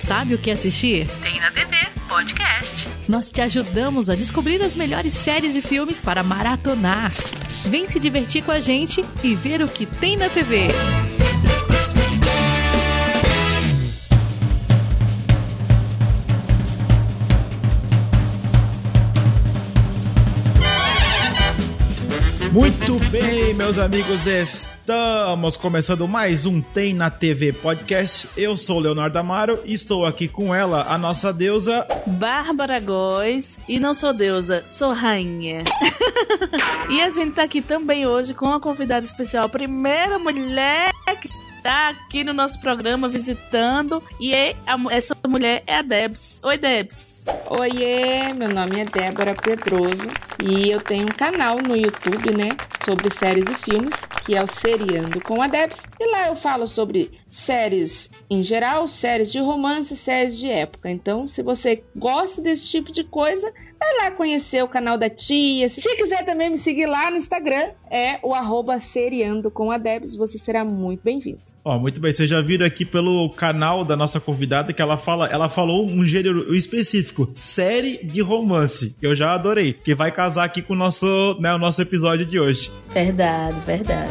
sabe o que assistir? Tem na TV Podcast. Nós te ajudamos a descobrir as melhores séries e filmes para maratonar. Vem se divertir com a gente e ver o que tem na TV. Muito bem, meus amigos, estamos começando mais um Tem na TV podcast. Eu sou o Leonardo Amaro e estou aqui com ela, a nossa deusa Bárbara Góes. E não sou deusa, sou rainha. e a gente tá aqui também hoje com uma convidada especial, a primeira mulher que está aqui no nosso programa visitando. E é, essa mulher é a Debs. Oi, Debs. Oiê, meu nome é Débora Pedroso e eu tenho um canal no YouTube, né, sobre séries e filmes, que é o Seriando com a Debs. E lá eu falo sobre séries em geral, séries de romance, séries de época. Então, se você gosta desse tipo de coisa, vai lá conhecer o canal da tia. Se quiser também me seguir lá no Instagram, é o arroba Seriando com a Debs. Você será muito bem-vindo. Ó, muito bem, vocês já viram aqui pelo canal da nossa convidada que ela fala, ela falou um gênero específico, série de romance. Eu já adorei, que vai casar aqui com o nosso, né, o nosso episódio de hoje. Verdade, verdade.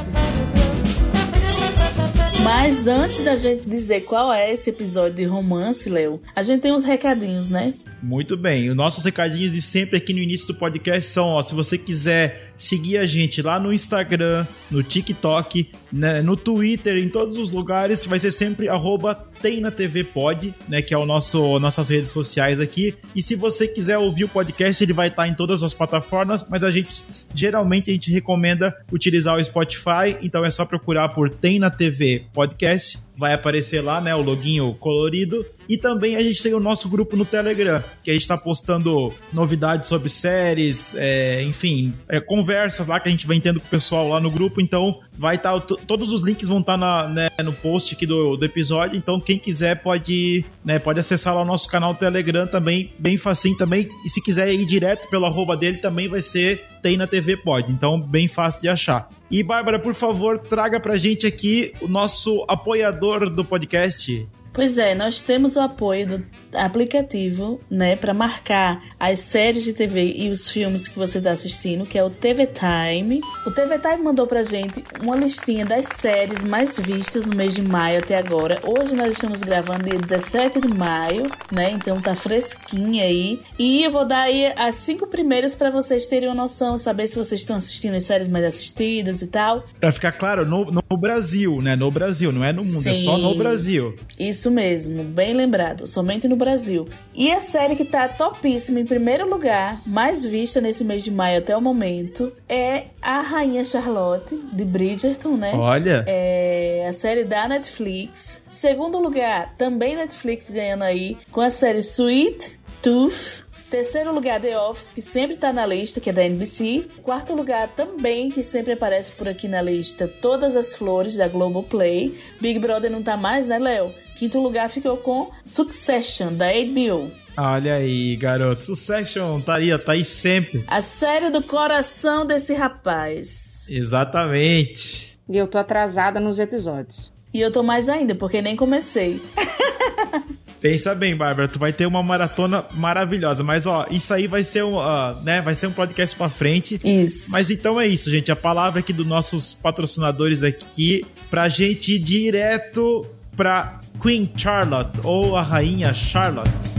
Mas antes da gente dizer qual é esse episódio de romance, Léo, a gente tem uns recadinhos, né? Muito bem. Os nossos recadinhos de sempre aqui no início do podcast são, ó, se você quiser seguir a gente lá no Instagram, no TikTok, né, no Twitter, em todos os lugares, vai ser sempre arroba tem na TV Pod, né, que é o nosso nossas redes sociais aqui. E se você quiser ouvir o podcast, ele vai estar em todas as plataformas, mas a gente geralmente a gente recomenda utilizar o Spotify, então é só procurar por Tem na TV Podcast, vai aparecer lá, né, o loginho colorido. E também a gente tem o nosso grupo no Telegram, que a gente está postando novidades sobre séries, é, enfim, é, conversas lá que a gente vai tendo com o pessoal lá no grupo. Então, vai estar. Tá, todos os links vão estar tá né, no post aqui do, do episódio. Então, quem quiser pode, né, pode acessar lá o nosso canal Telegram também, bem facinho também. E se quiser ir direto pelo arroba dele, também vai ser tem na TV Pod. Então, bem fácil de achar. E, Bárbara, por favor, traga pra gente aqui o nosso apoiador do podcast. Pois é, nós temos o apoio do aplicativo, né, para marcar as séries de TV e os filmes que você está assistindo, que é o TV Time. O TV Time mandou pra gente uma listinha das séries mais vistas no mês de maio até agora. Hoje nós estamos gravando dia 17 de maio, né? Então tá fresquinha aí. E eu vou dar aí as cinco primeiras para vocês terem uma noção, saber se vocês estão assistindo as séries mais assistidas e tal. Pra ficar claro, no, no Brasil, né? No Brasil, não é no mundo, Sim, é só no Brasil. Isso mesmo, bem lembrado. Somente no Brasil. E a série que tá topíssima em primeiro lugar, mais vista nesse mês de maio até o momento, é A Rainha Charlotte, de Bridgerton, né? Olha! É a série da Netflix. Segundo lugar, também Netflix ganhando aí, com a série Sweet Tooth. Terceiro lugar, The Office, que sempre tá na lista, que é da NBC. Quarto lugar, também, que sempre aparece por aqui na lista, Todas as Flores, da Globoplay. Big Brother não tá mais, né, Léo? Quinto lugar ficou com Succession, da HBO. Olha aí, garoto. Succession tá aí, tá aí sempre. A série do coração desse rapaz. Exatamente. E eu tô atrasada nos episódios. E eu tô mais ainda, porque nem comecei. Pensa bem, Bárbara, tu vai ter uma maratona maravilhosa. Mas, ó, isso aí vai ser um, uh, né, vai ser um podcast pra frente. Isso. Mas então é isso, gente. A palavra aqui dos nossos patrocinadores aqui, pra gente ir direto para Queen Charlotte ou a Rainha Charlotte.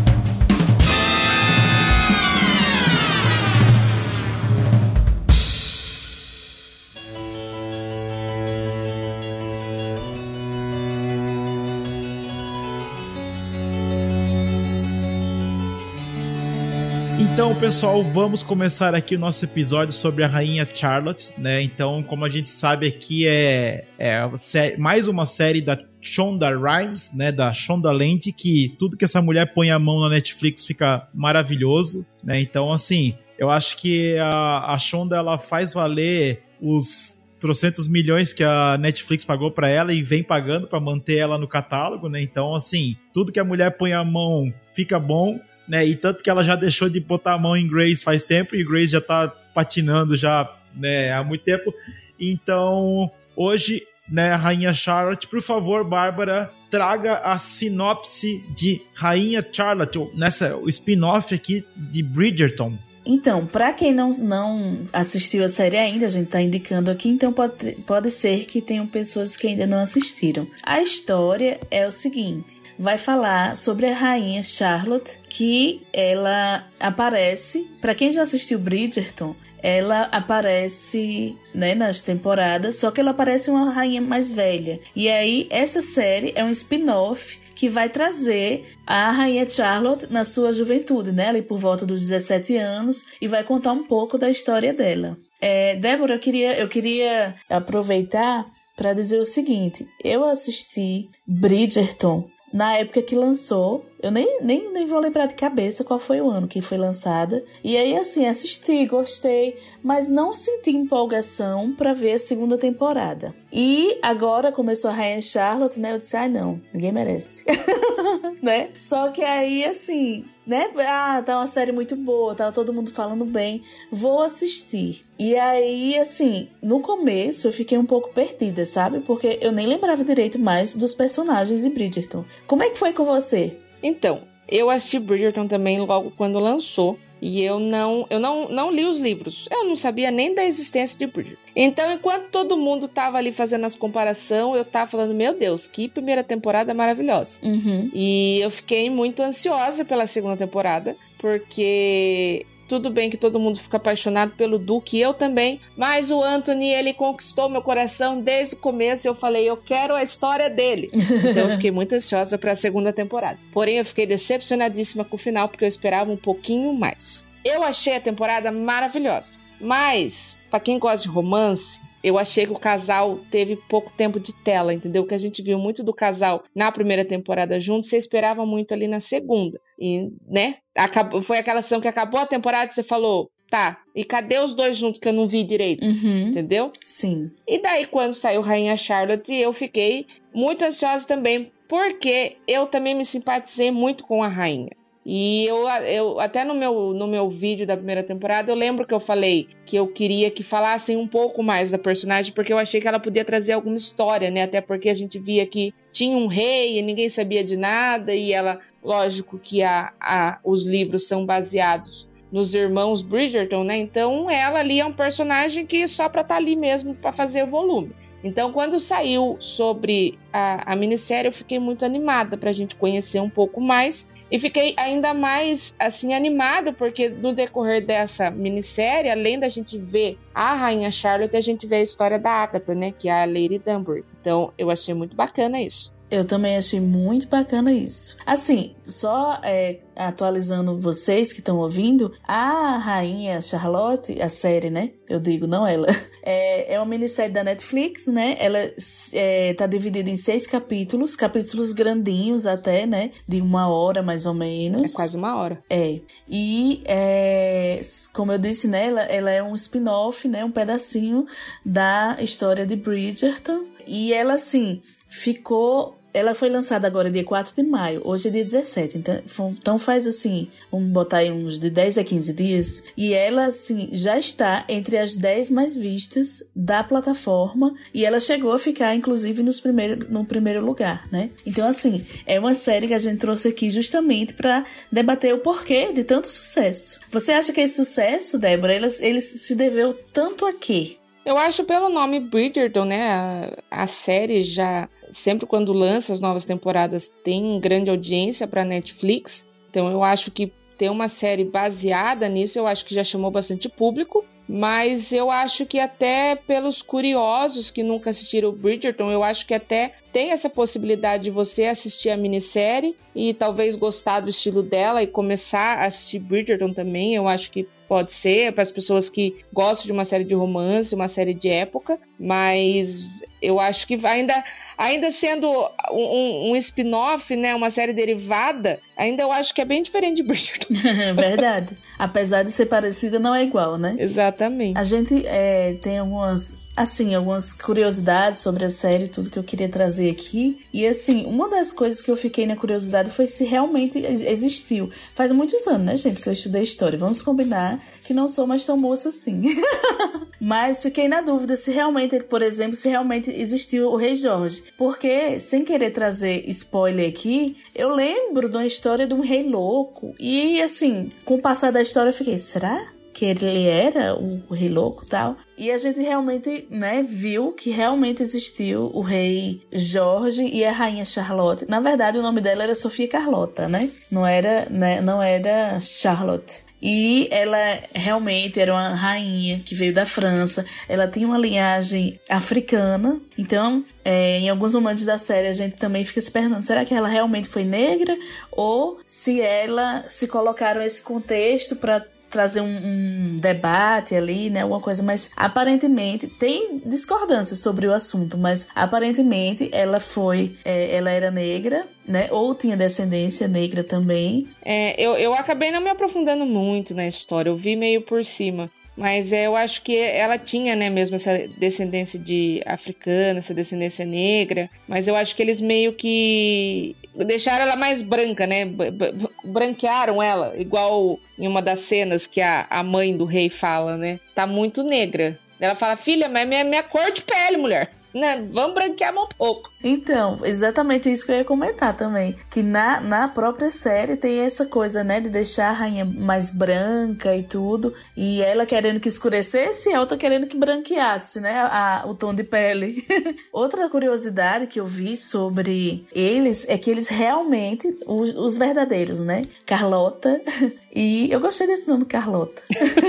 Pessoal, vamos começar aqui o nosso episódio sobre a rainha Charlotte, né? Então, como a gente sabe aqui é, é mais uma série da Shonda Rhimes, né, da Shonda Land, que tudo que essa mulher põe a mão na Netflix fica maravilhoso, né? Então, assim, eu acho que a, a Shonda ela faz valer os trocentos milhões que a Netflix pagou para ela e vem pagando para manter ela no catálogo, né? Então, assim, tudo que a mulher põe a mão fica bom, né? E tanto que ela já deixou de botar a mão em Grace faz tempo e Grace já tá patinando já, né, há muito tempo. Então, hoje né, Rainha Charlotte. Por favor, Bárbara, traga a sinopse de Rainha Charlotte, nessa o spin-off aqui de Bridgerton. Então, para quem não, não assistiu a série ainda, a gente tá indicando aqui, então pode, pode ser que tenham pessoas que ainda não assistiram. A história é o seguinte: vai falar sobre a rainha Charlotte, que ela aparece, para quem já assistiu Bridgerton, ela aparece né, nas temporadas, só que ela aparece uma rainha mais velha. E aí, essa série é um spin-off que vai trazer a rainha Charlotte na sua juventude, né, ali por volta dos 17 anos, e vai contar um pouco da história dela. É, Débora, eu queria, eu queria aproveitar para dizer o seguinte: eu assisti Bridgerton na época que lançou. Eu nem, nem, nem vou lembrar de cabeça qual foi o ano que foi lançada. E aí, assim, assisti, gostei, mas não senti empolgação para ver a segunda temporada. E agora começou a Rainha Charlotte, né? Eu disse, ai ah, não, ninguém merece. né? Só que aí, assim, né? Ah, tá uma série muito boa, tá todo mundo falando bem. Vou assistir. E aí, assim, no começo eu fiquei um pouco perdida, sabe? Porque eu nem lembrava direito mais dos personagens de Bridgerton. Como é que foi com você? Então, eu assisti Bridgerton também logo quando lançou. E eu não, eu não, não li os livros. Eu não sabia nem da existência de Bridgerton. Então, enquanto todo mundo tava ali fazendo as comparações, eu tava falando, meu Deus, que primeira temporada maravilhosa. Uhum. E eu fiquei muito ansiosa pela segunda temporada, porque tudo bem que todo mundo fica apaixonado pelo Duque, eu também, mas o Anthony, ele conquistou meu coração desde o começo. Eu falei, eu quero a história dele. Então eu fiquei muito ansiosa para a segunda temporada. Porém, eu fiquei decepcionadíssima com o final, porque eu esperava um pouquinho mais. Eu achei a temporada maravilhosa, mas para quem gosta de romance, eu achei que o casal teve pouco tempo de tela, entendeu? Que a gente viu muito do casal na primeira temporada junto, você esperava muito ali na segunda. E, né? Acabou, foi aquela ação que acabou a temporada e você falou, tá, e cadê os dois juntos que eu não vi direito? Uhum. Entendeu? Sim. E daí, quando saiu Rainha Charlotte, eu fiquei muito ansiosa também, porque eu também me simpatizei muito com a rainha. E eu, eu até no meu, no meu vídeo da primeira temporada, eu lembro que eu falei que eu queria que falassem um pouco mais da personagem, porque eu achei que ela podia trazer alguma história, né? Até porque a gente via que tinha um rei e ninguém sabia de nada, e ela, lógico que a, a, os livros são baseados nos irmãos Bridgerton, né? Então ela ali é um personagem que só pra estar tá ali mesmo para fazer volume. Então, quando saiu sobre a, a minissérie, eu fiquei muito animada para a gente conhecer um pouco mais e fiquei ainda mais assim animada porque no decorrer dessa minissérie, além da gente ver a rainha Charlotte, a gente vê a história da Agatha, né, que é a Lady Dunbury. Então, eu achei muito bacana isso. Eu também achei muito bacana isso. Assim, só é, atualizando vocês que estão ouvindo, a Rainha Charlotte, a série, né? Eu digo, não ela. É, é uma minissérie da Netflix, né? Ela é, tá dividida em seis capítulos, capítulos grandinhos até, né? De uma hora mais ou menos. É quase uma hora. É. E, é, como eu disse, né? Ela, ela é um spin-off, né? Um pedacinho da história de Bridgerton. E ela, assim, ficou ela foi lançada agora dia 4 de maio, hoje é dia 17, então, então faz assim, vamos botar aí uns de 10 a 15 dias, e ela assim já está entre as 10 mais vistas da plataforma, e ela chegou a ficar inclusive nos primeiro, no primeiro lugar, né? Então assim, é uma série que a gente trouxe aqui justamente para debater o porquê de tanto sucesso. Você acha que esse sucesso, Débora, ele, ele se deveu tanto a quê? Eu acho pelo nome Bridgerton, né? A, a, série já sempre quando lança as novas temporadas tem grande audiência para Netflix. Então eu acho que ter uma série baseada nisso, eu acho que já chamou bastante público. Mas eu acho que até pelos curiosos que nunca assistiram Bridgerton, eu acho que até tem essa possibilidade de você assistir a minissérie e talvez gostar do estilo dela e começar a assistir Bridgerton também. Eu acho que pode ser para as pessoas que gostam de uma série de romance, uma série de época, mas eu acho que ainda, ainda sendo um, um spin-off, né, uma série derivada, ainda eu acho que é bem diferente de Bridgerton. Verdade. Apesar de ser parecida, não é igual, né? Exatamente. A gente é, tem algumas assim, algumas curiosidades sobre a série, tudo que eu queria trazer aqui. E assim, uma das coisas que eu fiquei na curiosidade foi se realmente existiu. Faz muitos anos, né, gente, que eu estudei história. Vamos combinar que não sou mais tão moça assim. Mas fiquei na dúvida se realmente, por exemplo, se realmente existiu o Rei Jorge. Porque, sem querer trazer spoiler aqui, eu lembro de uma história de um rei louco. E assim, com o passar da história, eu fiquei, será? Que ele era o rei louco tal. E a gente realmente, né, viu que realmente existiu o rei Jorge e a rainha Charlotte. Na verdade, o nome dela era Sofia Carlota, né? Não era, né, não era Charlotte. E ela realmente era uma rainha que veio da França. Ela tinha uma linhagem africana. Então, é, em alguns momentos da série, a gente também fica se perguntando: será que ela realmente foi negra? Ou se ela se colocaram esse contexto para trazer um, um, debate ali, né? Alguma coisa, mas aparentemente tem discordância sobre o assunto, mas aparentemente ela foi, é, ela era negra, né? Ou tinha descendência negra também. É, eu, eu acabei não me aprofundando muito na história, eu vi meio por cima. Mas é, eu acho que ela tinha, né, mesmo essa descendência de africana, essa descendência negra. Mas eu acho que eles meio que deixaram ela mais branca, né? Branquearam ela, igual em uma das cenas que a, a mãe do rei fala, né? Tá muito negra. Ela fala, filha, mas é minha, minha cor de pele, mulher né? Vamos branquear um pouco. Então, exatamente isso que eu ia comentar também. Que na, na própria série tem essa coisa, né? De deixar a rainha mais branca e tudo. E ela querendo que escurecesse e a outra querendo que branqueasse, né? A, o tom de pele. Outra curiosidade que eu vi sobre eles é que eles realmente, os, os verdadeiros, né? Carlota e eu gostei desse nome, Carlota.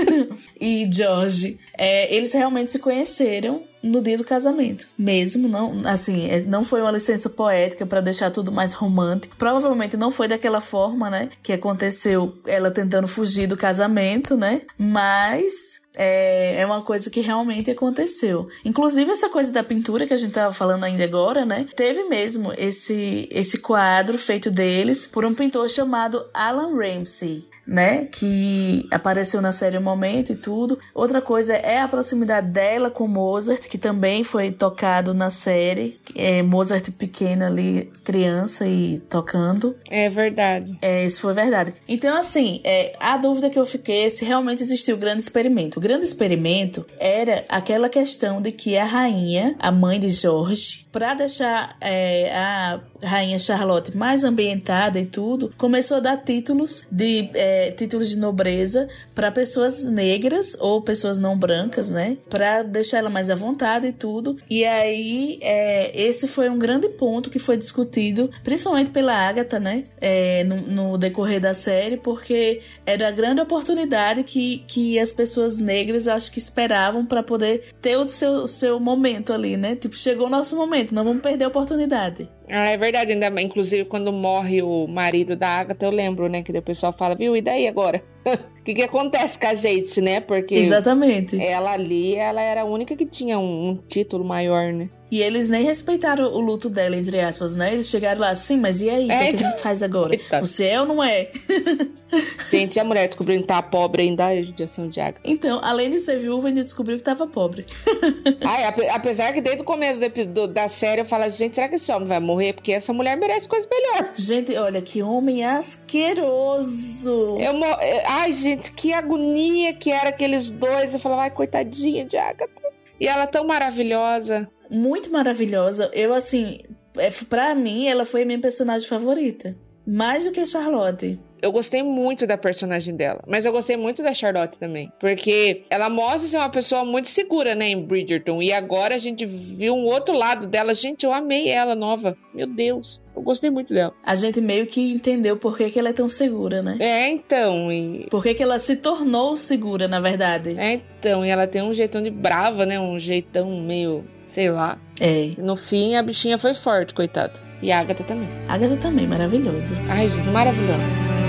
e George. É, eles realmente se conheceram no dia do casamento. Mesmo, não, assim, é, não foi uma licença poética para deixar tudo mais romântico. Provavelmente não foi daquela forma, né? Que aconteceu ela tentando fugir do casamento, né? Mas é, é uma coisa que realmente aconteceu. Inclusive, essa coisa da pintura que a gente tava falando ainda agora, né? Teve mesmo esse, esse quadro feito deles por um pintor chamado Alan Ramsey né? Que apareceu na série um momento e tudo. Outra coisa é a proximidade dela com Mozart, que também foi tocado na série. É, Mozart pequena ali, criança e tocando. É verdade. É, isso foi verdade. Então, assim, é, a dúvida que eu fiquei é se realmente existiu o grande experimento. O grande experimento era aquela questão de que a rainha, a mãe de Jorge, para deixar é, a rainha Charlotte mais ambientada e tudo, começou a dar títulos de é, títulos de nobreza para pessoas negras ou pessoas não brancas, né? Para deixar ela mais à vontade e tudo. E aí é, esse foi um grande ponto que foi discutido, principalmente pela Agatha, né? É, no, no, decorrer da série, porque era a grande oportunidade que, que as pessoas negras acho que esperavam para poder ter o seu, seu momento ali, né? Tipo, chegou o nosso momento, não vamos perder a oportunidade. Ah, é verdade, ainda inclusive quando morre o marido da Agatha, eu lembro, né, que o pessoal fala, viu, e daí agora? O que, que acontece com a gente, né? Porque Exatamente. ela ali, ela era a única que tinha um, um título maior, né? E eles nem respeitaram o luto dela, entre aspas, né? Eles chegaram lá assim, mas e aí? O é, que, que, a gente faz agora? Coitado. Você é ou não é? Gente, a mulher descobriu que tá pobre ainda, é judiação de água. Então, além de ser viúva, ainda descobriu que tava pobre. Ai, apesar que desde o começo do, do, da série eu falo, gente, será que esse homem vai morrer? Porque essa mulher merece coisa melhor. Gente, olha, que homem asqueroso. Eu, ai, gente, que agonia que era aqueles dois. Eu falava, ai, coitadinha de Agatha. E ela tão maravilhosa muito maravilhosa. Eu, assim, é, pra mim, ela foi a minha personagem favorita. Mais do que Charlotte eu gostei muito da personagem dela, mas eu gostei muito da Charlotte também, porque ela mostra ser uma pessoa muito segura, né, em Bridgerton, e agora a gente viu um outro lado dela. Gente, eu amei ela nova. Meu Deus, eu gostei muito dela. A gente meio que entendeu por que, que ela é tão segura, né? É, então, e... Por que, que ela se tornou segura, na verdade. É, então, e ela tem um jeitão de brava, né, um jeitão meio, sei lá. É. E no fim, a bichinha foi forte, coitado. E a Agatha também. A Agatha também, maravilhosa. Ai, gente, maravilhosa.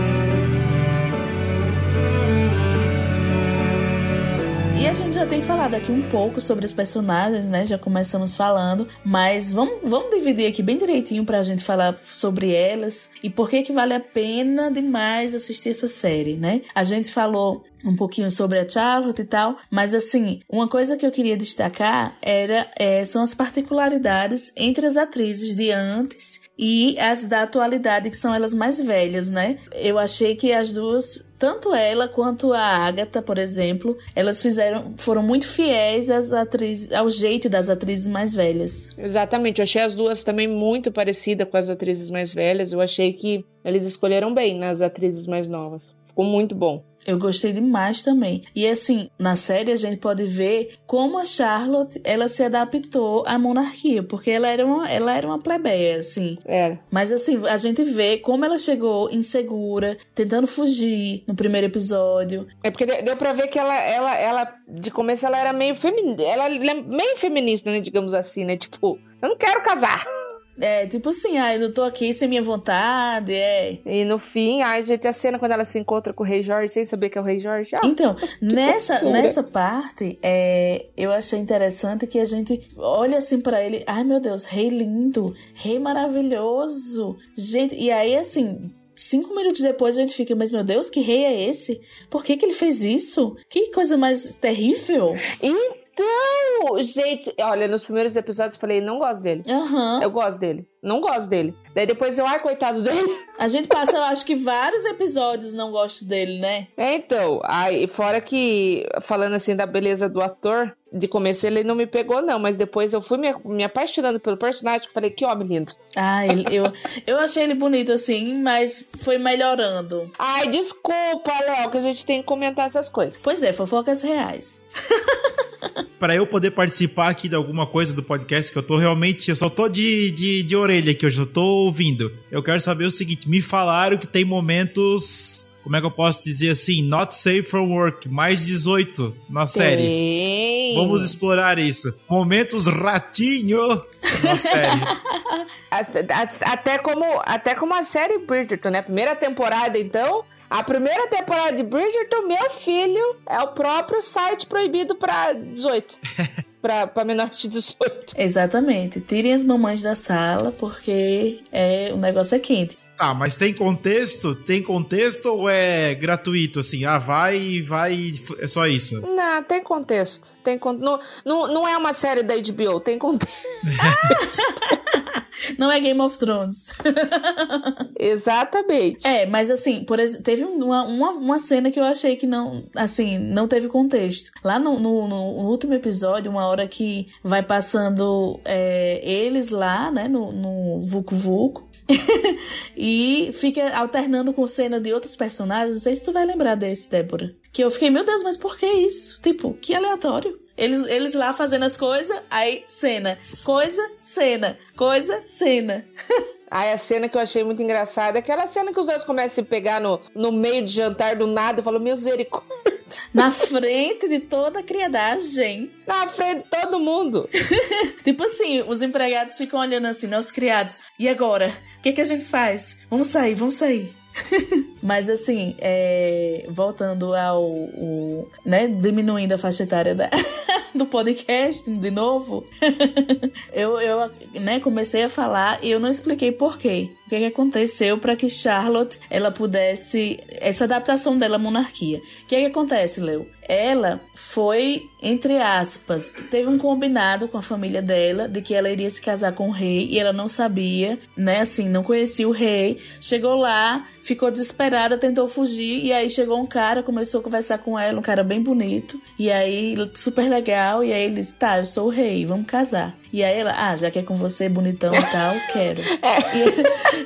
A gente já tem falado aqui um pouco sobre os personagens, né? Já começamos falando, mas vamos, vamos dividir aqui bem direitinho pra gente falar sobre elas e por que que vale a pena demais assistir essa série, né? A gente falou um pouquinho sobre a Charlotte e tal, mas assim, uma coisa que eu queria destacar era é, são as particularidades entre as atrizes de antes e as da atualidade, que são elas mais velhas, né? Eu achei que as duas tanto ela quanto a Agatha, por exemplo, elas fizeram, foram muito fiéis às atrizes, ao jeito das atrizes mais velhas. Exatamente, eu achei as duas também muito parecidas com as atrizes mais velhas. Eu achei que eles escolheram bem nas atrizes mais novas. Ficou muito bom. Eu gostei demais também. E assim, na série a gente pode ver como a Charlotte, ela se adaptou à monarquia, porque ela era uma, ela era uma plebeia, assim. Era. Mas assim, a gente vê como ela chegou insegura, tentando fugir no primeiro episódio. É porque deu pra ver que ela, ela, ela de começo ela era meio feminista, ela é meio feminista, né, digamos assim, né? Tipo, eu não quero casar. É, tipo assim, ah, eu não tô aqui sem minha vontade, é. E no fim, ai, gente, a cena quando ela se encontra com o Rei Jorge, sem saber que é o Rei Jorge. Ah, então, nessa, nessa parte, é, eu achei interessante que a gente olha assim para ele, ai meu Deus, rei lindo, rei maravilhoso. Gente, e aí assim, Cinco minutos depois a gente fica, mas meu Deus, que rei é esse? Por que, que ele fez isso? Que coisa mais terrível. Então, gente, olha, nos primeiros episódios eu falei, não gosto dele. Uhum. Eu gosto dele. Não gosto dele. Daí depois eu, ai, coitado dele. A gente passa, eu acho que vários episódios não gosto dele, né? É, então. Aí, fora que, falando assim da beleza do ator, de começo ele não me pegou, não, mas depois eu fui me, me apaixonando pelo personagem, que falei, que homem lindo. Ah, ele, eu, eu achei ele bonito assim, mas foi melhorando. Ai, desculpa, Léo, que a gente tem que comentar essas coisas. Pois é, fofocas reais. para eu poder participar aqui de alguma coisa do podcast, que eu tô realmente, eu só tô de, de, de orelha aqui, eu já tô ouvindo. Eu quero saber o seguinte: me falaram que tem momentos. Como é que eu posso dizer assim? Not safe from work, mais 18 na série. Tem. Vamos explorar isso. Momentos ratinho na série. até como até como a série Bridgerton, né? Primeira temporada, então. A primeira temporada de Bridgerton, meu filho, é o próprio site proibido para 18. pra menores de 18. Exatamente. Tirem as mamães da sala, porque é, o negócio é quente. Tá, mas tem contexto? Tem contexto ou é gratuito, assim? Ah, vai, vai, é só isso? Não, tem contexto. Tem con... não, não, não é uma série da HBO, tem contexto. não é Game of Thrones. Exatamente. É, mas assim, por exemplo, teve uma, uma, uma, cena que eu achei que não, assim, não teve contexto. Lá no, no, no último episódio, uma hora que vai passando é, eles lá, né, no, no Vucu Vucu, e fica alternando com cena de outros personagens. Não sei se tu vai lembrar desse, Débora. Que eu fiquei, meu Deus, mas por que isso? Tipo, que aleatório. Eles, eles lá fazendo as coisas, aí cena. Coisa, cena. Coisa, cena. Aí a cena que eu achei muito engraçada é aquela cena que os dois começam a se pegar no, no meio de jantar do nada e falam, misericórdia. Na frente de toda a criadagem. Na frente de todo mundo. tipo assim, os empregados ficam olhando assim, né? Os criados. E agora? O que, que a gente faz? Vamos sair, vamos sair. Mas assim, é, voltando ao. O, né, diminuindo a faixa etária da, do podcast de novo, eu, eu né, comecei a falar e eu não expliquei por quê. O que, que aconteceu para que Charlotte ela pudesse. Essa adaptação dela à monarquia. O que, que acontece, Leo? ela foi, entre aspas, teve um combinado com a família dela de que ela iria se casar com o rei e ela não sabia, né? Assim, não conhecia o rei. Chegou lá, ficou desesperada, tentou fugir e aí chegou um cara, começou a conversar com ela, um cara bem bonito. E aí, super legal. E aí ele disse: Tá, eu sou o rei, vamos casar. E aí ela, ah, já que é com você, bonitão e tal, quero.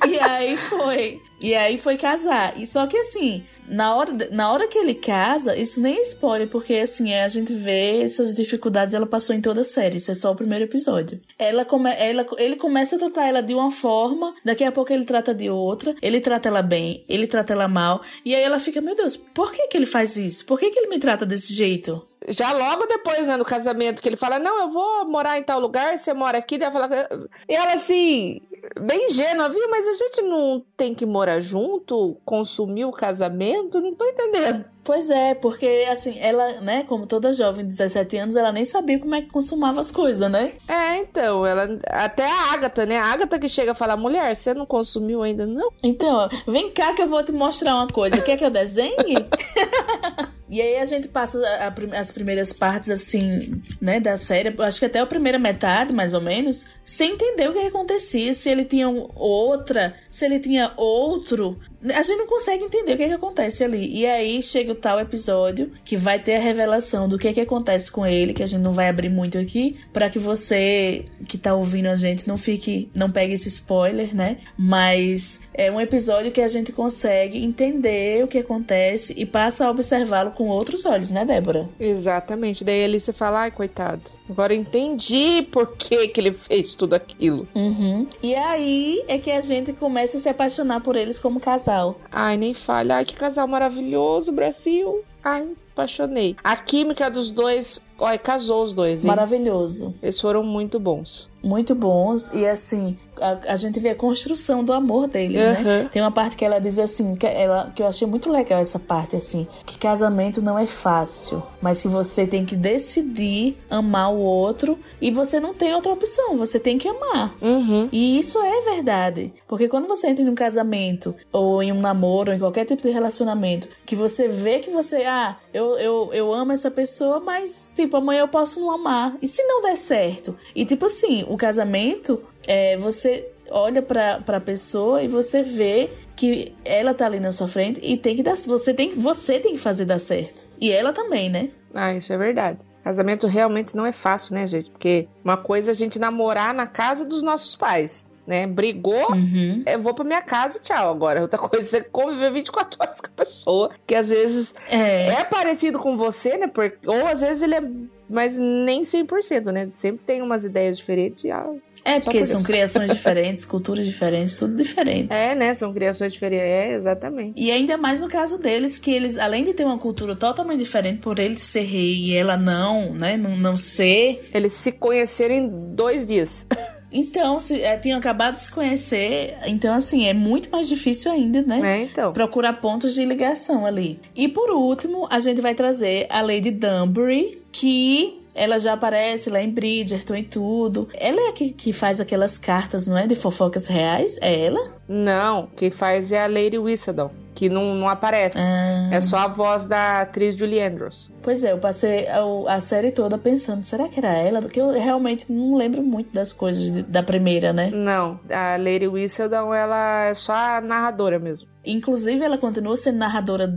E, e aí foi. E aí foi casar. E só que assim, na hora, na hora que ele casa, isso nem é spoiler, porque assim, a gente vê essas dificuldades, ela passou em toda a série, isso é só o primeiro episódio. Ela come, ela, ele começa a tratar ela de uma forma, daqui a pouco ele trata de outra, ele trata ela bem, ele trata ela mal, e aí ela fica, meu Deus, por que que ele faz isso? Por que que ele me trata desse jeito? Já logo depois, né, no casamento, que ele fala: Não, eu vou morar em tal lugar, você mora aqui. Daí ela fala. E ela assim, bem ingênua, viu? Mas a gente não tem que morar junto, consumir o casamento? Não tô entendendo. Pois é, porque assim, ela, né, como toda jovem de 17 anos, ela nem sabia como é que consumava as coisas, né? É, então, ela. Até a Agatha, né? A Agatha que chega a falar: Mulher, você não consumiu ainda, não? Então, vem cá que eu vou te mostrar uma coisa. Quer que eu desenhe? E aí a gente passa a, a, as primeiras partes, assim, né, da série, acho que até a primeira metade, mais ou menos, sem entender o que acontecia, se ele tinha outra, se ele tinha outro. A gente não consegue entender o que, que acontece ali. E aí chega o tal episódio que vai ter a revelação do que, que acontece com ele, que a gente não vai abrir muito aqui, para que você que tá ouvindo a gente não fique, não pegue esse spoiler, né? Mas é um episódio que a gente consegue entender o que acontece e passa a observá-lo com outros olhos, né, Débora? Exatamente. Daí ali você fala, ai, coitado. Agora entendi por que, que ele fez tudo aquilo. Uhum. E aí é que a gente começa a se apaixonar por eles como casal. Ai, nem falha. Ai, que casal maravilhoso, Brasil. Ai, apaixonei. A química dos dois, olha, casou os dois, hein? Maravilhoso. Eles foram muito bons. Muito bons. E assim, a, a gente vê a construção do amor deles, uhum. né? Tem uma parte que ela diz assim, que, ela, que eu achei muito legal essa parte, assim, que casamento não é fácil, mas que você tem que decidir amar o outro e você não tem outra opção, você tem que amar. Uhum. E isso é verdade. Porque quando você entra em um casamento, ou em um namoro, ou em qualquer tipo de relacionamento, que você vê que você, ah, eu, eu, eu amo essa pessoa, mas, tipo, amanhã eu posso não amar. E se não der certo? E, tipo assim, o casamento, é, você olha pra, pra pessoa e você vê que ela tá ali na sua frente e tem que dar. Você tem, você tem que fazer dar certo. E ela também, né? Ah, isso é verdade. Casamento realmente não é fácil, né, gente? Porque uma coisa é a gente namorar na casa dos nossos pais né? Brigou, uhum. eu vou pra minha casa tchau. Agora, outra coisa é conviver 24 horas com a pessoa, que às vezes é, é parecido com você, né? Porque, ou às vezes ele é, mas nem 100%, né? Sempre tem umas ideias diferentes. Ah, é, porque por são criações diferentes, culturas diferentes, tudo diferente. É, né? São criações diferentes. É, exatamente. E ainda mais no caso deles, que eles, além de ter uma cultura totalmente diferente, por ele ser rei e ela não, né? Não, não ser. Eles se conhecerem em dois dias. Então, se, é, tinham acabado de se conhecer, então assim, é muito mais difícil ainda, né? É, então. Procurar pontos de ligação ali. E por último, a gente vai trazer a Lady Dunbury, que ela já aparece lá em Bridgerton e tudo. Ela é a que, que faz aquelas cartas, não é? De fofocas reais? É ela? Não, quem faz é a Lady Whistledown que não, não aparece. Ah. É só a voz da atriz Julie Andrews. Pois é, eu passei a, a, série toda pensando, será que era ela? Porque eu realmente não lembro muito das coisas de, da primeira, né? Não, a Lady Whistledown, ela é só a narradora mesmo. Inclusive, ela continua sendo narradora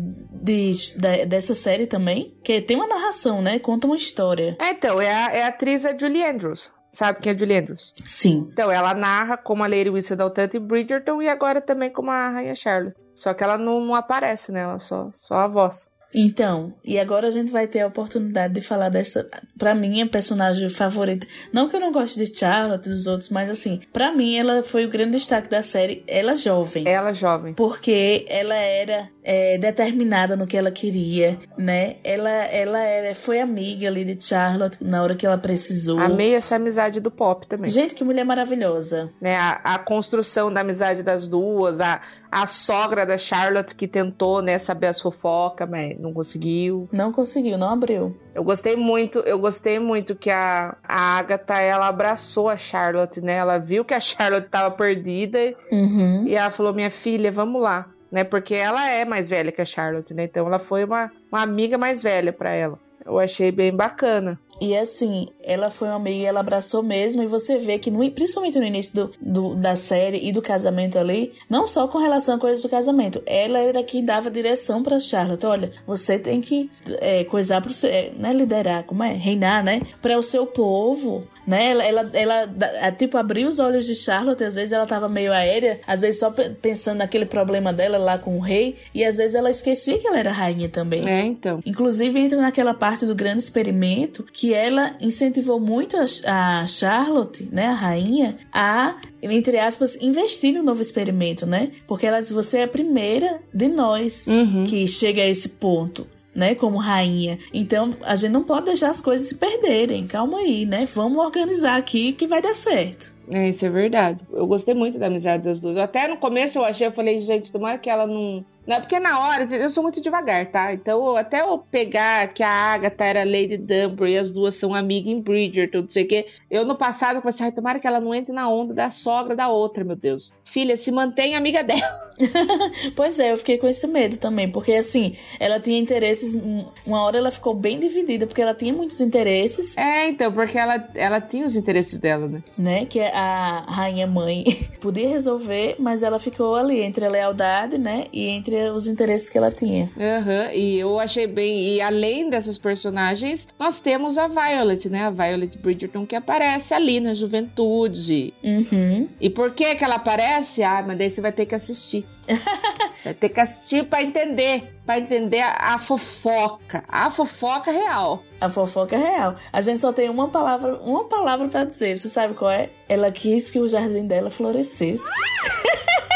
de, de, dessa série também, que tem uma narração, né? Conta uma história. É, então, é a, é a atriz a Julie Andrews. Sabe quem é Julie Andrews? Sim. Então, ela narra como a Lady Whistledown tanto em Bridgerton e agora também como a Rainha Charlotte. Só que ela não, não aparece, né? Ela só, só a voz. Então, e agora a gente vai ter a oportunidade de falar dessa, para mim, a personagem favorita. Não que eu não goste de Charlotte dos outros, mas assim, para mim ela foi o grande destaque da série, ela jovem. Ela jovem. Porque ela era é, determinada no que ela queria, né? Ela, ela era, foi amiga ali de Charlotte na hora que ela precisou. Amei essa amizade do Pop também. Gente, que mulher maravilhosa. Né? A, a construção da amizade das duas, a, a sogra da Charlotte que tentou, né, saber as fofocas, mas não conseguiu. Não conseguiu, não abriu. Eu gostei muito, eu gostei muito que a, a Agatha, ela abraçou a Charlotte, né? Ela viu que a Charlotte tava perdida uhum. e ela falou, minha filha, vamos lá né? Porque ela é mais velha que a Charlotte, né? Então ela foi uma, uma amiga mais velha para ela. Eu achei bem bacana. E assim, ela foi uma amiga e ela abraçou mesmo. E você vê que, no, principalmente no início do, do, da série e do casamento ali, não só com relação a coisas do casamento, ela era quem dava direção pra Charlotte. Olha, você tem que é, coisar pro seu. É, né, liderar, como é? Reinar, né? Para o seu povo né? Ela, ela, ela, tipo, abriu os olhos de Charlotte, às vezes ela tava meio aérea, às vezes só pensando naquele problema dela lá com o rei, e às vezes ela esquecia que ela era rainha também. É, então. Inclusive entra naquela parte do grande experimento que ela incentivou muito a, a Charlotte, né, a rainha, a entre aspas, investir no novo experimento, né? Porque ela diz: você é a primeira de nós uhum. que chega a esse ponto. né, como rainha. Então, a gente não pode deixar as coisas se perderem. Calma aí, né? Vamos organizar aqui que vai dar certo. É, isso é verdade. Eu gostei muito da amizade das duas. Até no começo eu achei, eu falei, gente, tomara que ela não não, porque na hora, eu sou muito devagar, tá? Então, até eu pegar que a Agatha era Lady Dunbury e as duas são amigas em Bridgerton, não sei o quê. Eu, no passado, eu falei assim, ai, tomara que ela não entre na onda da sogra da outra, meu Deus. Filha, se mantém amiga dela. pois é, eu fiquei com esse medo também, porque assim, ela tinha interesses. Uma hora ela ficou bem dividida, porque ela tinha muitos interesses. É, então, porque ela, ela tinha os interesses dela, né? Né? Que a rainha mãe podia resolver, mas ela ficou ali entre a lealdade, né? E entre os interesses que ela tinha. Uhum, e eu achei bem. E além dessas personagens, nós temos a Violet, né? A Violet Bridgerton que aparece ali na juventude. Uhum. E por que que ela aparece? Ah, mas daí você vai ter que assistir. vai ter que assistir pra entender. Pra entender a, a fofoca. A fofoca real. A fofoca real. A gente só tem uma palavra, uma palavra para dizer. Você sabe qual é? Ela quis que o jardim dela florescesse.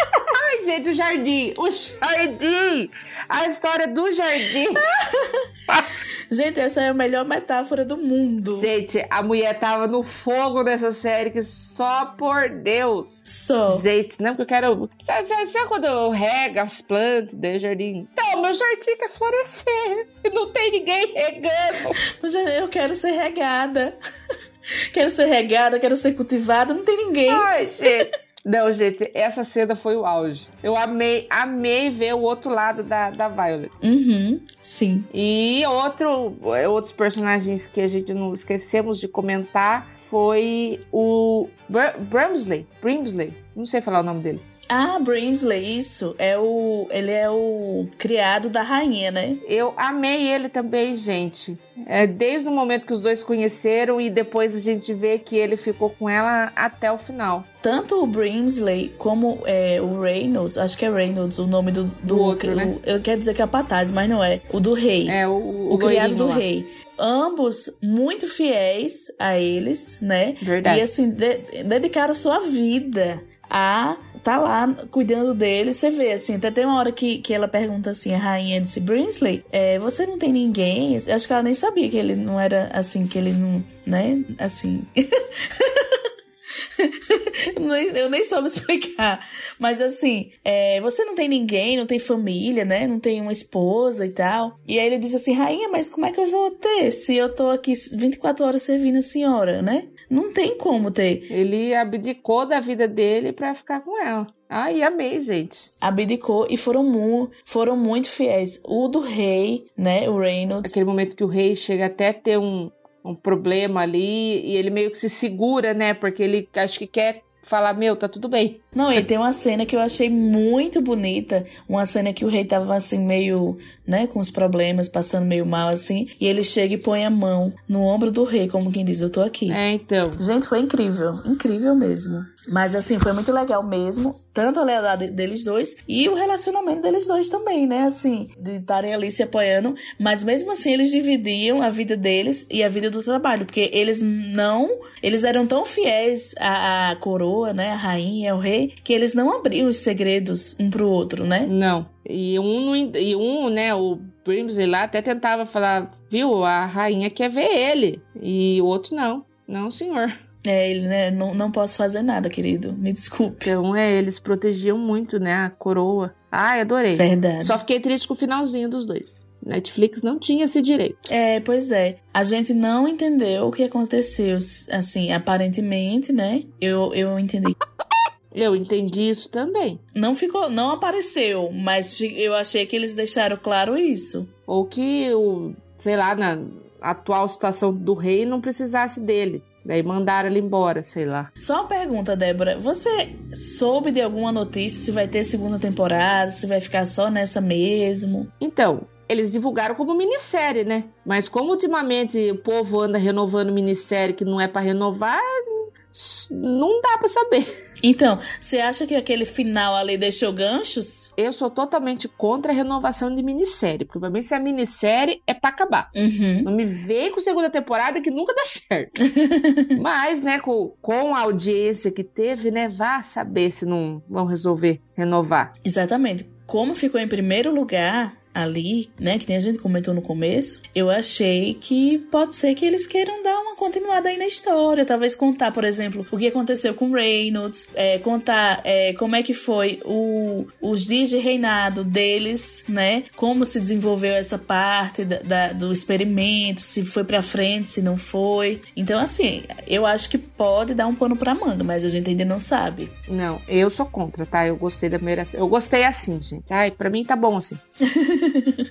gente, o jardim. O jardim! A história do jardim. gente, essa é a melhor metáfora do mundo. Gente, a mulher tava no fogo nessa série que só por Deus. Só. Gente, não, porque eu quero. Sabe, sabe, sabe quando eu rego as plantas do jardim? Então, meu jardim quer florescer. E não tem ninguém regando. Eu quero ser regada. Quero ser regada, quero ser cultivada, não tem ninguém. Ai, gente. Não, gente, essa cena foi o auge. Eu amei, amei ver o outro lado da, da Violet. Uhum, sim. E outro, outros personagens que a gente não esquecemos de comentar foi o Br Bramsley. Brimsley. Não sei falar o nome dele. Ah, Brimsley, isso. É o, ele é o criado da rainha, né? Eu amei ele também, gente. É, desde o momento que os dois conheceram e depois a gente vê que ele ficou com ela até o final. Tanto o Brimsley como é, o Reynolds, acho que é Reynolds o nome do, do, do outro, né? Eu quero dizer capataz, mas não é. O do rei. É, o, o, o criado do lá. rei. Ambos muito fiéis a eles, né? Verdade. E assim, de, dedicaram sua vida a tá lá cuidando dele. Você vê, assim, até tem uma hora que, que ela pergunta assim, a rainha disse, Brinsley, é, você não tem ninguém? Eu acho que ela nem sabia que ele não era assim, que ele não, né, assim... eu nem soube explicar. Mas assim, é, você não tem ninguém, não tem família, né? Não tem uma esposa e tal. E aí ele diz assim, rainha, mas como é que eu vou ter se eu tô aqui 24 horas servindo a senhora, né? Não tem como ter. Ele abdicou da vida dele para ficar com ela. Ai, amei, gente. Abdicou e foram, mu foram muito fiéis. O do rei, né? O Reynolds. Aquele momento que o rei chega até ter um, um problema ali e ele meio que se segura, né? Porque ele acho que quer falar, meu, tá tudo bem. Não, e tem uma cena que eu achei muito bonita, uma cena que o rei tava assim meio, né, com os problemas, passando meio mal assim, e ele chega e põe a mão no ombro do rei, como quem diz, eu tô aqui. É, então. Gente, foi incrível, incrível mesmo. Mas assim, foi muito legal mesmo. Tanto a lealdade deles dois e o relacionamento deles dois também, né? Assim, de estarem ali se apoiando. Mas mesmo assim, eles dividiam a vida deles e a vida do trabalho. Porque eles não. Eles eram tão fiéis à, à coroa, né? A rainha, ao rei, que eles não abriam os segredos um pro outro, né? Não. E um, e um né? O Brimsley lá até tentava falar, viu? A rainha quer ver ele. E o outro não. Não, senhor. É, ele, né? Não, não posso fazer nada, querido. Me desculpe. Então, é, eles protegiam muito, né? A coroa. Ai, adorei. Verdade. Só fiquei triste com o finalzinho dos dois. Netflix não tinha esse direito. É, pois é. A gente não entendeu o que aconteceu, assim, aparentemente, né? Eu, eu entendi. Eu entendi isso também. Não ficou, não apareceu, mas eu achei que eles deixaram claro isso. Ou que o, sei lá, na atual situação do rei não precisasse dele. Daí mandaram ele embora, sei lá. Só uma pergunta, Débora. Você soube de alguma notícia se vai ter segunda temporada, se vai ficar só nessa mesmo? Então, eles divulgaram como minissérie, né? Mas como ultimamente o povo anda renovando minissérie que não é para renovar, não dá para saber. Então, você acha que aquele final ali deixou ganchos? Eu sou totalmente contra a renovação de minissérie, porque pra mim se é minissérie é pra acabar. Uhum. Não me vem com segunda temporada que nunca dá certo. Mas, né, com, com a audiência que teve, né, vá saber se não vão resolver renovar. Exatamente. Como ficou em primeiro lugar, ali, né, que nem a gente comentou no começo, eu achei que pode ser que eles queiram dar uma continuada aí na história, talvez contar, por exemplo, o que aconteceu com Reynolds, é, contar é, como é que foi o, os dias de reinado deles, né, como se desenvolveu essa parte da, da, do experimento, se foi pra frente, se não foi. Então, assim, eu acho que pode dar um pano pra manga, mas a gente ainda não sabe. Não, eu sou contra, tá? Eu gostei da primeira. Eu gostei assim, gente. Ai, pra mim tá bom assim.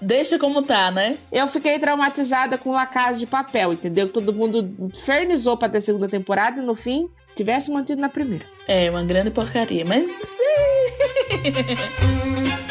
Deixa como tá, né? Eu fiquei traumatizada com La Casa de Papel, entendeu? Todo mundo fernizou pra ter segunda temporada e no fim tivesse mantido na primeira. É, uma grande porcaria, mas.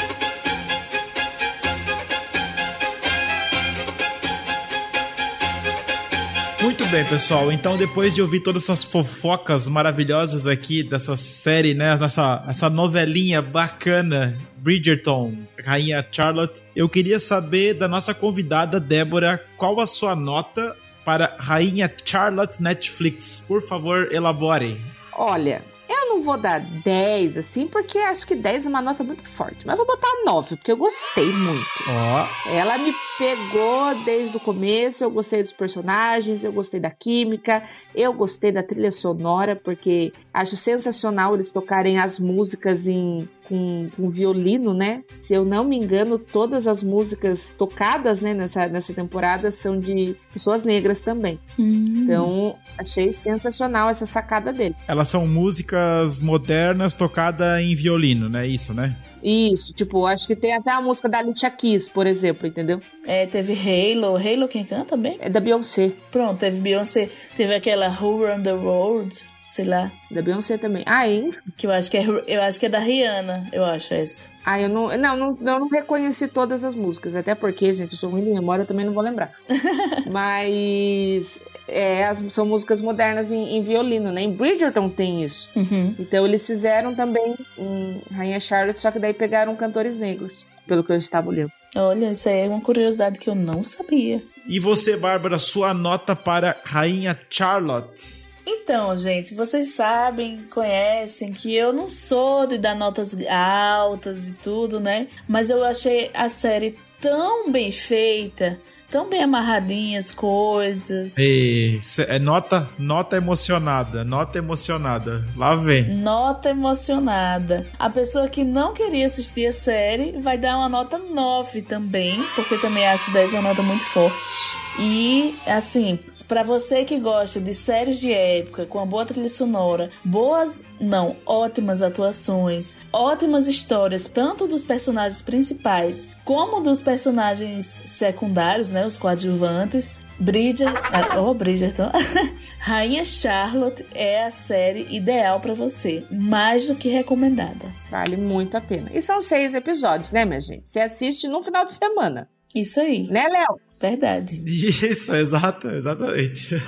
Muito bem, pessoal. Então, depois de ouvir todas essas fofocas maravilhosas aqui dessa série, né? Essa, essa novelinha bacana, Bridgerton, Rainha Charlotte, eu queria saber da nossa convidada Débora qual a sua nota para Rainha Charlotte Netflix. Por favor, elabore. Olha, eu não vou dar 10, assim, porque acho que 10 é uma nota muito forte. Mas vou botar 9, porque eu gostei muito. Ó, Ela me pegou desde o começo, eu gostei dos personagens, eu gostei da química, eu gostei da trilha sonora, porque acho sensacional eles tocarem as músicas em, com, com violino, né? Se eu não me engano, todas as músicas tocadas né, nessa, nessa temporada são de pessoas negras também. Hum. Então, achei sensacional essa sacada dele. elas são músicas modernas tocadas em violino, né? Isso, né? Isso, tipo, acho que tem até a música da Alicia Keys, por exemplo, entendeu? É, teve Halo. Halo quem canta bem? É da Beyoncé. Pronto, teve Beyoncé. Teve aquela Who Run the World, sei lá. Da Beyoncé também. Ah, hein? Que eu acho que é, eu acho que é da Rihanna, eu acho essa. Ah, eu não, não, não, eu não reconheci todas as músicas, até porque, gente, eu sou ruim de memória, eu também não vou lembrar. Mas é, as, são músicas modernas em, em violino, né? Em Bridgerton tem isso. Uhum. Então eles fizeram também em Rainha Charlotte, só que daí pegaram cantores negros, pelo que eu estava olhando. Olha, isso aí é uma curiosidade que eu não sabia. E você, Bárbara, sua nota para Rainha Charlotte? Então, gente, vocês sabem, conhecem que eu não sou de dar notas altas e tudo, né? Mas eu achei a série tão bem feita, tão bem amarradinha as coisas. E, é nota, nota emocionada, nota emocionada. Lá vem. Nota emocionada. A pessoa que não queria assistir a série vai dar uma nota 9 também, porque também acho 10 uma nota muito forte. E, assim, pra você que gosta de séries de época, com uma boa trilha sonora, boas, não, ótimas atuações, ótimas histórias, tanto dos personagens principais como dos personagens secundários, né, os coadjuvantes, Bridger, ah, oh, Bridgerton. Rainha Charlotte é a série ideal pra você, mais do que recomendada. Vale muito a pena. E são seis episódios, né, minha gente? Você assiste no final de semana, Isso aí, né, Léo? verdade. Isso, exato, exatamente.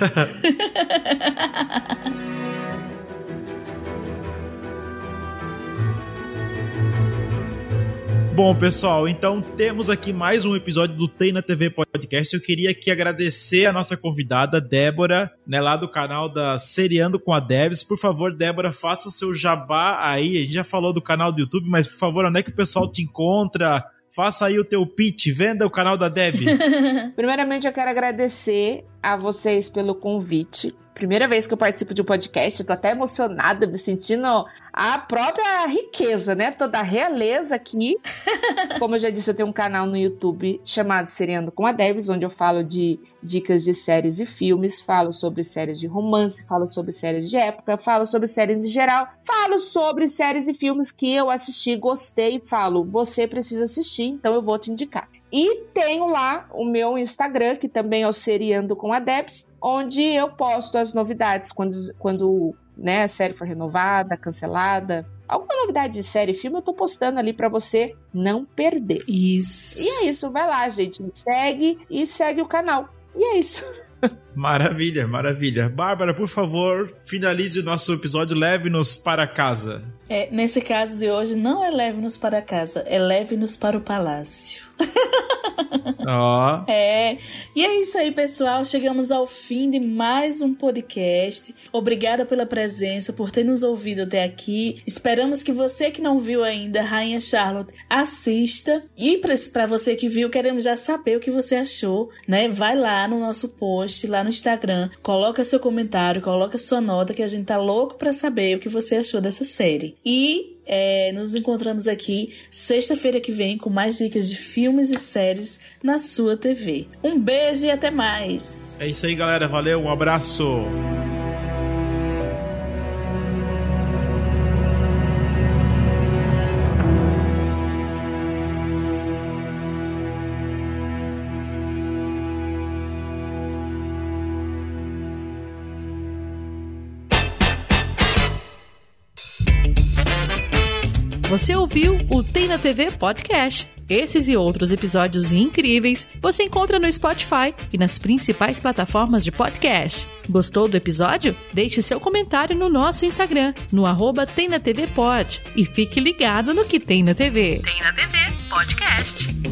Bom, pessoal, então temos aqui mais um episódio do Tem na TV Podcast. Eu queria aqui agradecer a nossa convidada, Débora, né, lá do canal da Seriando com a Debs. Por favor, Débora, faça o seu jabá aí. A gente já falou do canal do YouTube, mas por favor, onde é que o pessoal te encontra? Faça aí o teu pitch, venda o canal da Deb. Primeiramente, eu quero agradecer a vocês pelo convite. Primeira vez que eu participo de um podcast, eu tô até emocionada, me sentindo a própria riqueza, né? Toda a realeza aqui. Como eu já disse, eu tenho um canal no YouTube chamado Seriando com a Debs, onde eu falo de dicas de séries e filmes, falo sobre séries de romance, falo sobre séries de época, falo sobre séries em geral, falo sobre séries e filmes que eu assisti, gostei, falo, você precisa assistir, então eu vou te indicar. E tenho lá o meu Instagram, que também é o Seriando com a Debs, onde eu posto as novidades quando, quando né, a série for renovada, cancelada. Alguma novidade de série e filme eu tô postando ali pra você não perder. Isso. E é isso, vai lá, gente. Me segue e segue o canal. E é isso. Maravilha, maravilha. Bárbara, por favor, finalize o nosso episódio, leve-nos para casa. É, nesse caso de hoje, não é leve-nos para casa, é leve-nos para o palácio. Ó. É. E é isso aí, pessoal. Chegamos ao fim de mais um podcast. Obrigada pela presença, por ter nos ouvido até aqui. Esperamos que você que não viu ainda Rainha Charlotte assista. E para você que viu, queremos já saber o que você achou, né? Vai lá no nosso post, lá no Instagram, coloca seu comentário, coloca sua nota que a gente tá louco para saber o que você achou dessa série. E é, nos encontramos aqui sexta-feira que vem com mais dicas de filmes e séries na sua TV. Um beijo e até mais! É isso aí, galera. Valeu, um abraço! Você ouviu o Tem na TV Podcast. Esses e outros episódios incríveis você encontra no Spotify e nas principais plataformas de podcast. Gostou do episódio? Deixe seu comentário no nosso Instagram, no arroba Tem na TV Pod. E fique ligado no que tem na TV. Tem na TV Podcast.